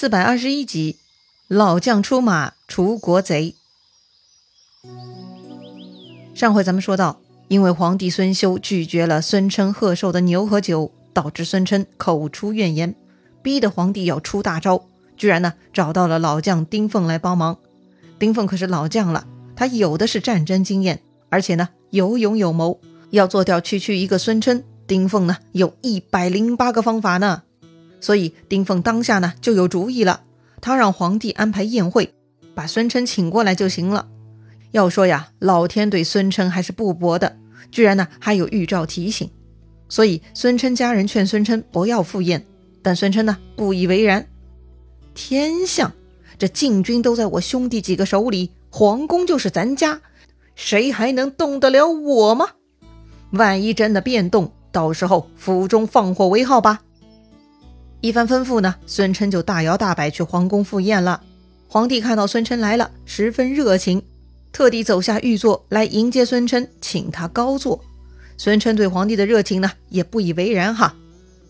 四百二十一集，老将出马除国贼。上回咱们说到，因为皇帝孙修拒绝了孙琛贺寿的牛和酒，导致孙琛口出怨言，逼得皇帝要出大招，居然呢找到了老将丁奉来帮忙。丁奉可是老将了，他有的是战争经验，而且呢有勇有谋，要做掉区区一个孙琛，丁奉呢有一百零八个方法呢。所以丁奉当下呢就有主意了，他让皇帝安排宴会，把孙琛请过来就行了。要说呀，老天对孙琛还是不薄的，居然呢还有预兆提醒。所以孙琛家人劝孙琛不要赴宴，但孙琛呢不以为然。天象，这禁军都在我兄弟几个手里，皇宫就是咱家，谁还能动得了我吗？万一真的变动，到时候府中放火为号吧。一番吩咐呢，孙琛就大摇大摆去皇宫赴宴了。皇帝看到孙琛来了，十分热情。特地走下御座来迎接孙琛，请他高坐。孙琛对皇帝的热情呢，也不以为然哈。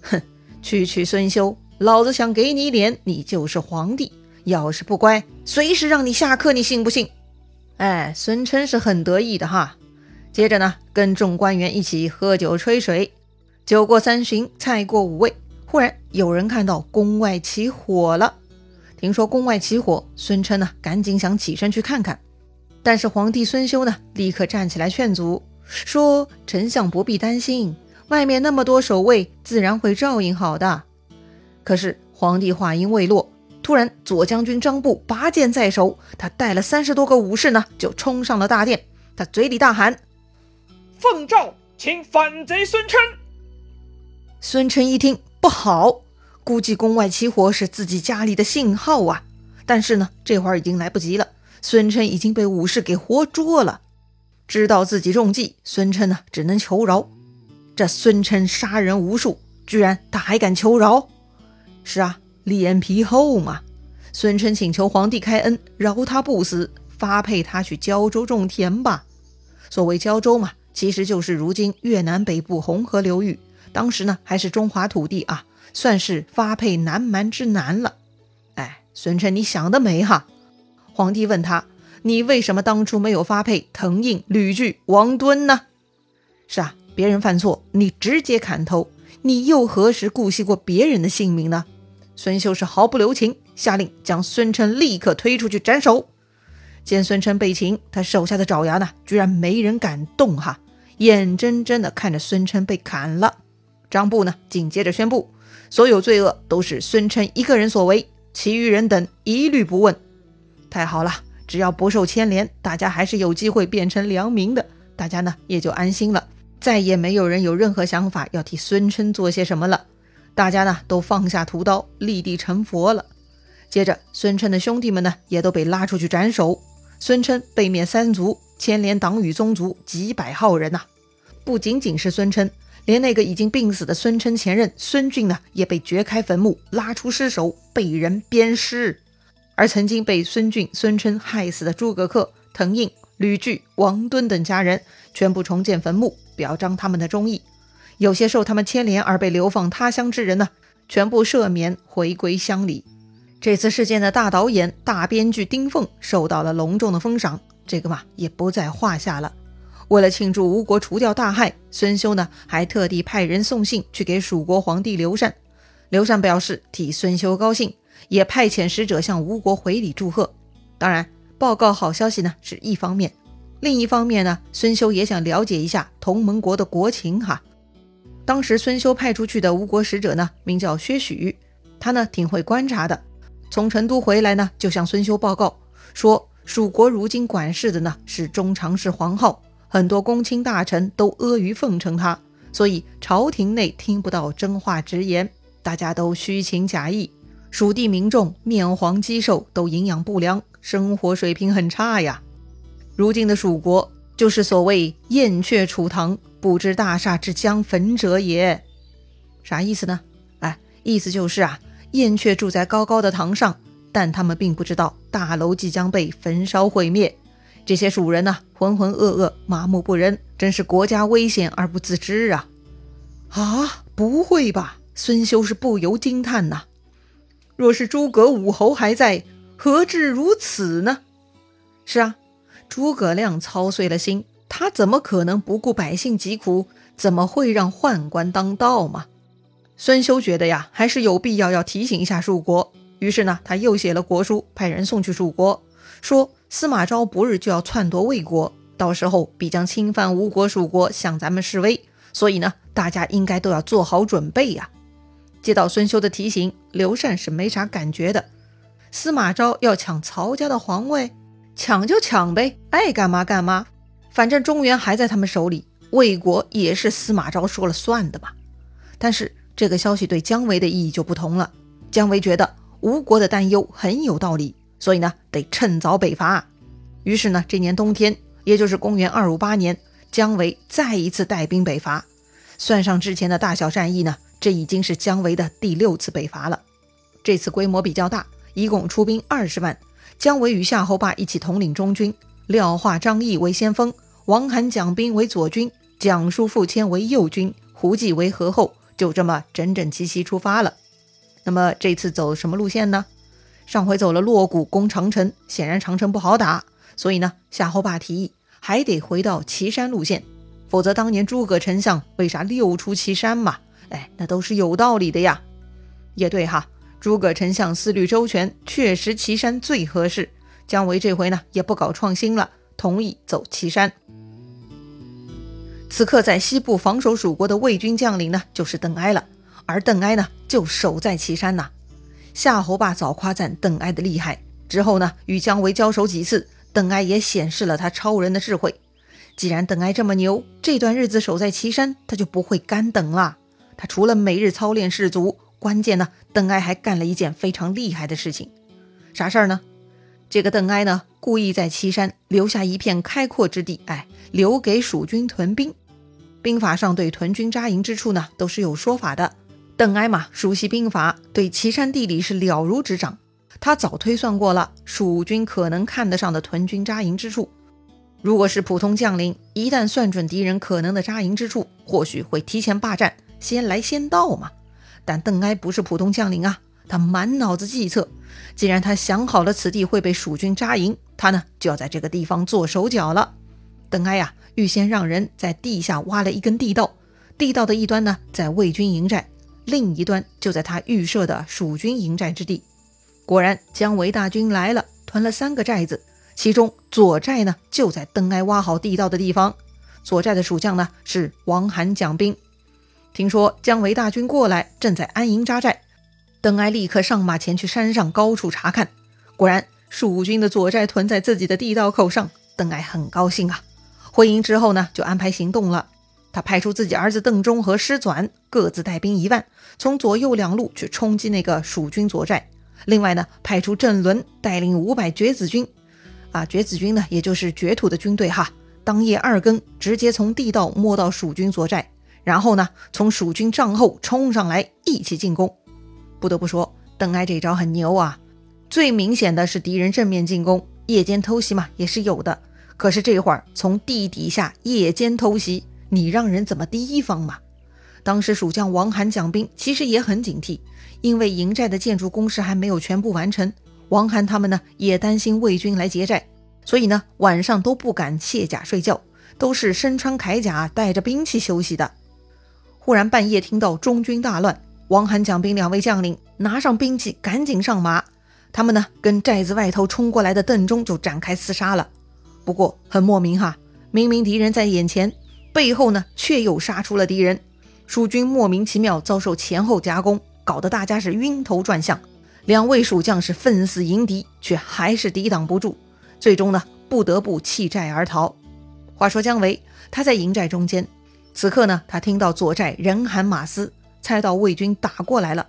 哼，区区孙修，老子想给你脸，你就是皇帝。要是不乖，随时让你下课，你信不信？哎，孙琛是很得意的哈。接着呢，跟众官员一起喝酒吹水。酒过三巡，菜过五味，忽然有人看到宫外起火了。听说宫外起火，孙琛呢，赶紧想起身去看看。但是皇帝孙修呢，立刻站起来劝阻，说：“丞相不必担心，外面那么多守卫，自然会照应好的。”可是皇帝话音未落，突然左将军张布拔剑在手，他带了三十多个武士呢，就冲上了大殿。他嘴里大喊：“奉诏，请反贼孙琛！”孙琛一听不好，估计宫外起火是自己家里的信号啊。但是呢，这会儿已经来不及了。孙琛已经被武士给活捉了，知道自己中计，孙琛呢只能求饶。这孙琛杀人无数，居然他还敢求饶？是啊，脸皮厚嘛。孙琛请求皇帝开恩，饶他不死，发配他去胶州种田吧。所谓胶州嘛，其实就是如今越南北部红河流域，当时呢还是中华土地啊，算是发配南蛮之南了。哎，孙琛，你想得美哈！皇帝问他：“你为什么当初没有发配滕胤、吕据、王敦呢？”是啊，别人犯错，你直接砍头，你又何时顾惜过别人的性命呢？孙秀是毫不留情，下令将孙琛立刻推出去斩首。见孙琛被擒，他手下的爪牙呢，居然没人敢动哈，眼睁睁的看着孙琛被砍了。张布呢，紧接着宣布，所有罪恶都是孙琛一个人所为，其余人等一律不问。太好了，只要不受牵连，大家还是有机会变成良民的。大家呢也就安心了，再也没有人有任何想法要替孙琛做些什么了。大家呢都放下屠刀，立地成佛了。接着，孙琛的兄弟们呢也都被拉出去斩首。孙琛被灭三族，牵连党羽宗族几百号人呐。不仅仅是孙琛，连那个已经病死的孙琛前任孙俊呢也被掘开坟墓，拉出尸首，被人鞭尸。而曾经被孙俊、孙琛害死的诸葛恪、滕胤、吕据、王敦等家人，全部重建坟墓，表彰他们的忠义。有些受他们牵连而被流放他乡之人呢，全部赦免，回归乡里。这次事件的大导演、大编剧丁奉受到了隆重的封赏，这个嘛也不在话下了。为了庆祝吴国除掉大害，孙休呢还特地派人送信去给蜀国皇帝刘禅。刘禅表示替孙休高兴。也派遣使者向吴国回礼祝贺。当然，报告好消息呢是一方面，另一方面呢，孙休也想了解一下同盟国的国情哈。当时孙休派出去的吴国使者呢，名叫薛许，他呢挺会观察的。从成都回来呢，就向孙休报告说，蜀国如今管事的呢是中常侍黄皓，很多公卿大臣都阿谀奉承他，所以朝廷内听不到真话直言，大家都虚情假意。蜀地民众面黄肌瘦，都营养不良，生活水平很差呀。如今的蜀国就是所谓燕雀楚堂，不知大厦之将焚者也。啥意思呢？哎，意思就是啊，燕雀住在高高的堂上，但他们并不知道大楼即将被焚烧毁灭。这些蜀人呢，浑浑噩噩，麻木不仁，真是国家危险而不自知啊！啊，不会吧？孙休是不由惊叹呐。若是诸葛武侯还在，何至如此呢？是啊，诸葛亮操碎了心，他怎么可能不顾百姓疾苦？怎么会让宦官当道嘛？孙休觉得呀，还是有必要要提醒一下蜀国。于是呢，他又写了国书，派人送去蜀国，说司马昭不日就要篡夺魏国，到时候必将侵犯吴国、蜀国，向咱们示威。所以呢，大家应该都要做好准备呀。接到孙休的提醒，刘禅是没啥感觉的。司马昭要抢曹家的皇位，抢就抢呗，爱干嘛干嘛，反正中原还在他们手里。魏国也是司马昭说了算的嘛。但是这个消息对姜维的意义就不同了。姜维觉得吴国的担忧很有道理，所以呢得趁早北伐。于是呢，这年冬天，也就是公元二五八年，姜维再一次带兵北伐。算上之前的大小战役呢，这已经是姜维的第六次北伐了。这次规模比较大，一共出兵二十万。姜维与夏侯霸一起统领中军，廖化、张翼为先锋，王罕、蒋兵为左军。蒋叔、傅谦为右军，胡济为合后，就这么整整齐齐出发了。那么这次走什么路线呢？上回走了洛谷攻长城，显然长城不好打，所以呢，夏侯霸提议还得回到岐山路线，否则当年诸葛丞相为啥六出祁山嘛？哎，那都是有道理的呀。也对哈，诸葛丞相思虑周全，确实岐山最合适。姜维这回呢也不搞创新了，同意走岐山。此刻在西部防守蜀国的魏军将领呢，就是邓艾了。而邓艾呢，就守在岐山呐。夏侯霸早夸赞邓艾的厉害，之后呢，与姜维交手几次，邓艾也显示了他超人的智慧。既然邓艾这么牛，这段日子守在岐山，他就不会干等了。他除了每日操练士卒，关键呢，邓艾还干了一件非常厉害的事情。啥事儿呢？这个邓艾呢，故意在岐山留下一片开阔之地，哎。留给蜀军屯兵，兵法上对屯军扎营之处呢，都是有说法的。邓艾嘛，熟悉兵法，对岐山地理是了如指掌。他早推算过了蜀军可能看得上的屯军扎营之处。如果是普通将领，一旦算准敌人可能的扎营之处，或许会提前霸占，先来先到嘛。但邓艾不是普通将领啊，他满脑子计策。既然他想好了此地会被蜀军扎营，他呢就要在这个地方做手脚了。邓艾呀，预先让人在地下挖了一根地道，地道的一端呢在魏军营寨，另一端就在他预设的蜀军营寨之地。果然，姜维大军来了，屯了三个寨子，其中左寨呢就在邓艾挖好地道的地方。左寨的蜀将呢是王罕、蒋兵。听说姜维大军过来，正在安营扎寨，邓艾立刻上马前去山上高处查看。果然，蜀军的左寨屯在自己的地道口上，邓艾很高兴啊。回营之后呢，就安排行动了。他派出自己儿子邓忠和师纂各自带兵一万，从左右两路去冲击那个蜀军左寨。另外呢，派出郑伦带领五百绝子军，啊，绝子军呢，也就是绝土的军队哈。当夜二更，直接从地道摸到蜀军左寨，然后呢，从蜀军帐后冲上来一起进攻。不得不说，邓艾这招很牛啊。最明显的是敌人正面进攻，夜间偷袭嘛，也是有的。可是这会儿从地底下夜间偷袭，你让人怎么提防嘛？当时蜀将王涵讲兵其实也很警惕，因为营寨的建筑工事还没有全部完成。王涵他们呢也担心魏军来劫寨，所以呢晚上都不敢卸甲睡觉，都是身穿铠甲带着兵器休息的。忽然半夜听到中军大乱，王涵讲兵两位将领拿上兵器赶紧上马，他们呢跟寨子外头冲过来的邓忠就展开厮杀了。不过很莫名哈，明明敌人在眼前，背后呢却又杀出了敌人。蜀军莫名其妙遭受前后夹攻，搞得大家是晕头转向。两位蜀将是奋死迎敌，却还是抵挡不住，最终呢不得不弃寨而逃。话说姜维他在营寨中间，此刻呢他听到左寨人喊马嘶，猜到魏军打过来了。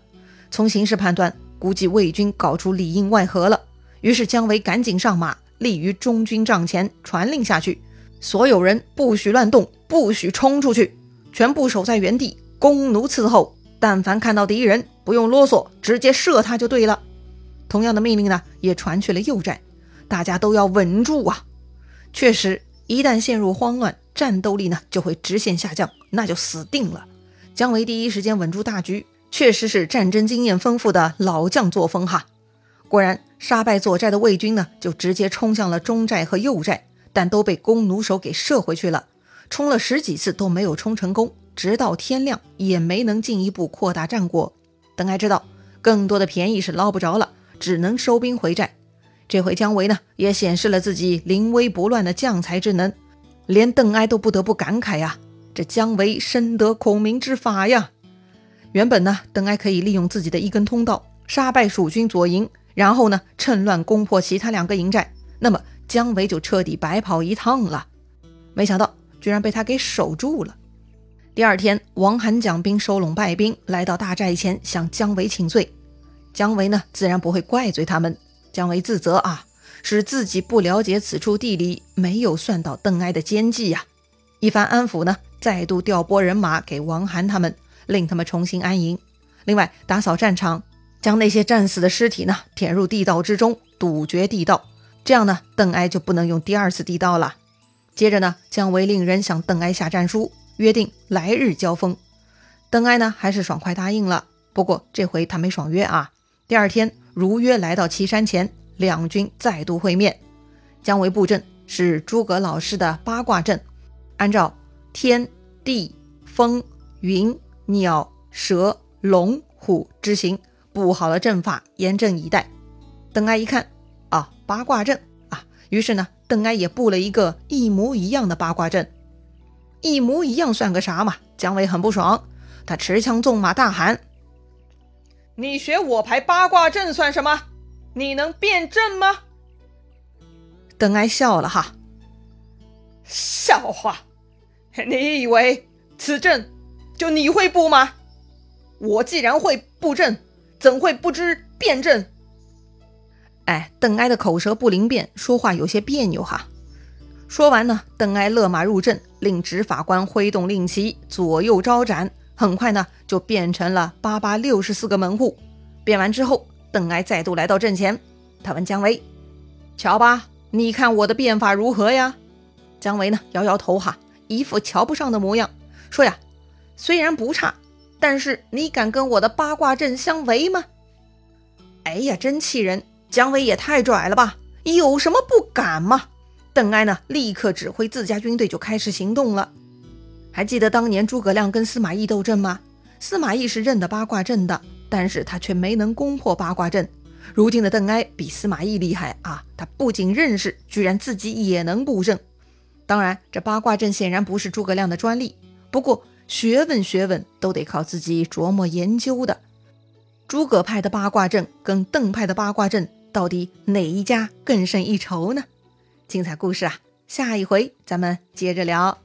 从形势判断，估计魏军搞出里应外合了。于是姜维赶紧上马。立于中军帐前，传令下去：所有人不许乱动，不许冲出去，全部守在原地，弓弩伺候。但凡看到敌人，不用啰嗦，直接射他就对了。同样的命令呢，也传去了右寨，大家都要稳住啊！确实，一旦陷入慌乱，战斗力呢就会直线下降，那就死定了。姜维第一时间稳住大局，确实是战争经验丰富的老将作风哈。果然，杀败左寨的魏军呢，就直接冲向了中寨和右寨，但都被弓弩手给射回去了。冲了十几次都没有冲成功，直到天亮也没能进一步扩大战果。邓艾知道更多的便宜是捞不着了，只能收兵回寨。这回姜维呢，也显示了自己临危不乱的将才之能，连邓艾都不得不感慨呀：这姜维深得孔明之法呀！原本呢，邓艾可以利用自己的一根通道杀败蜀军左营，然后呢，趁乱攻破其他两个营寨，那么姜维就彻底白跑一趟了。没想到。居然被他给守住了。第二天，王涵蒋兵收拢败兵，来到大寨前向姜维请罪。姜维呢，自然不会怪罪他们。姜维自责啊，是自己不了解此处地理，没有算到邓艾的奸计呀。一番安抚呢，再度调拨人马给王涵他们，令他们重新安营。另外，打扫战场，将那些战死的尸体呢填入地道之中，堵绝地道。这样呢，邓艾就不能用第二次地道了。接着呢，姜维令人向邓艾下战书，约定来日交锋。邓艾呢，还是爽快答应了。不过这回他没爽约啊。第二天如约来到岐山前，两军再度会面。姜维布阵是诸葛老师的八卦阵，按照天地风云鸟蛇龙虎之形布好了阵法，严阵以待。邓艾一看，啊，八卦阵啊，于是呢。邓艾也布了一个一模一样的八卦阵，一模一样算个啥嘛？姜维很不爽，他持枪纵马大喊：“你学我排八卦阵算什么？你能变阵吗？”邓艾笑了哈，笑话，你以为此阵就你会布吗？我既然会布阵，怎会不知变阵？哎，邓艾的口舌不灵便，说话有些别扭哈。说完呢，邓艾勒马入阵，令执法官挥动令旗，左右招展。很快呢，就变成了八八六十四个门户。变完之后，邓艾再度来到阵前，他问姜维：“瞧吧，你看我的变法如何呀？”姜维呢，摇摇头哈，一副瞧不上的模样，说：“呀，虽然不差，但是你敢跟我的八卦阵相违吗？”哎呀，真气人！姜维也太拽了吧！有什么不敢吗？邓艾呢，立刻指挥自家军队就开始行动了。还记得当年诸葛亮跟司马懿斗阵吗？司马懿是认得八卦阵的，但是他却没能攻破八卦阵。如今的邓艾比司马懿厉害啊！他不仅认识，居然自己也能布阵。当然，这八卦阵显然不是诸葛亮的专利，不过学问学问都得靠自己琢磨研究的。诸葛派的八卦阵跟邓派的八卦阵。到底哪一家更胜一筹呢？精彩故事啊，下一回咱们接着聊。